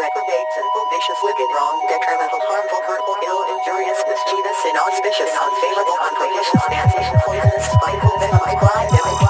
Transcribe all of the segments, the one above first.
reprobate, sinful, vicious, wicked, wrong, detrimental, harmful, hurtful, ill, injurious, mischievous, inauspicious, unfavorable, unpropitious, damnation, poisonous, spiteful, venomous, blind,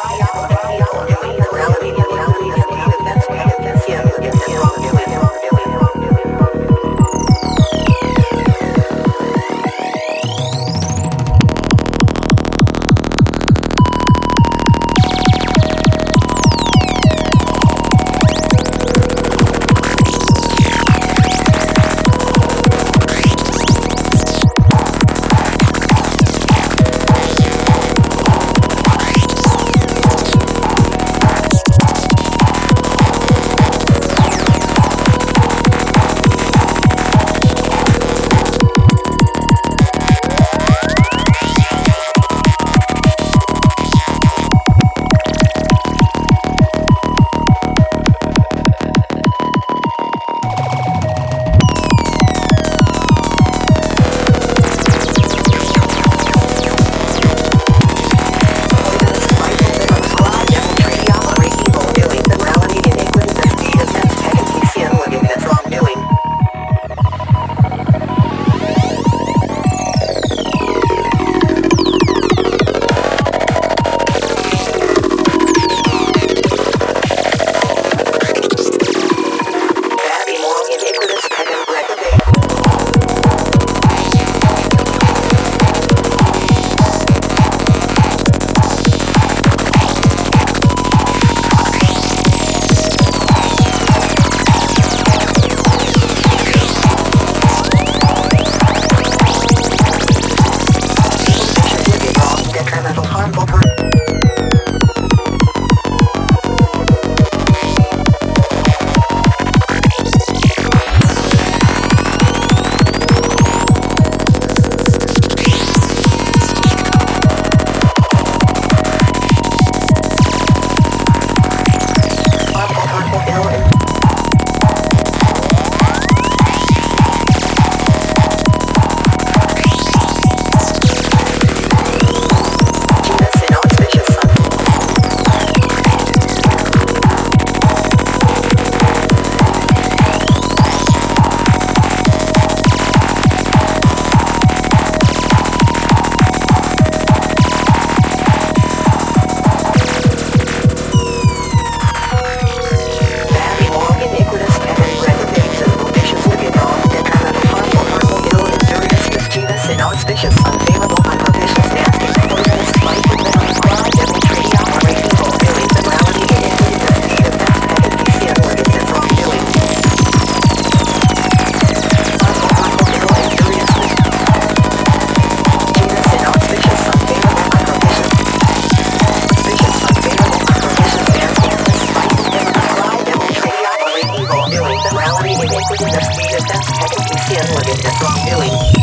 Mira, estás, just que te hicieron lo que te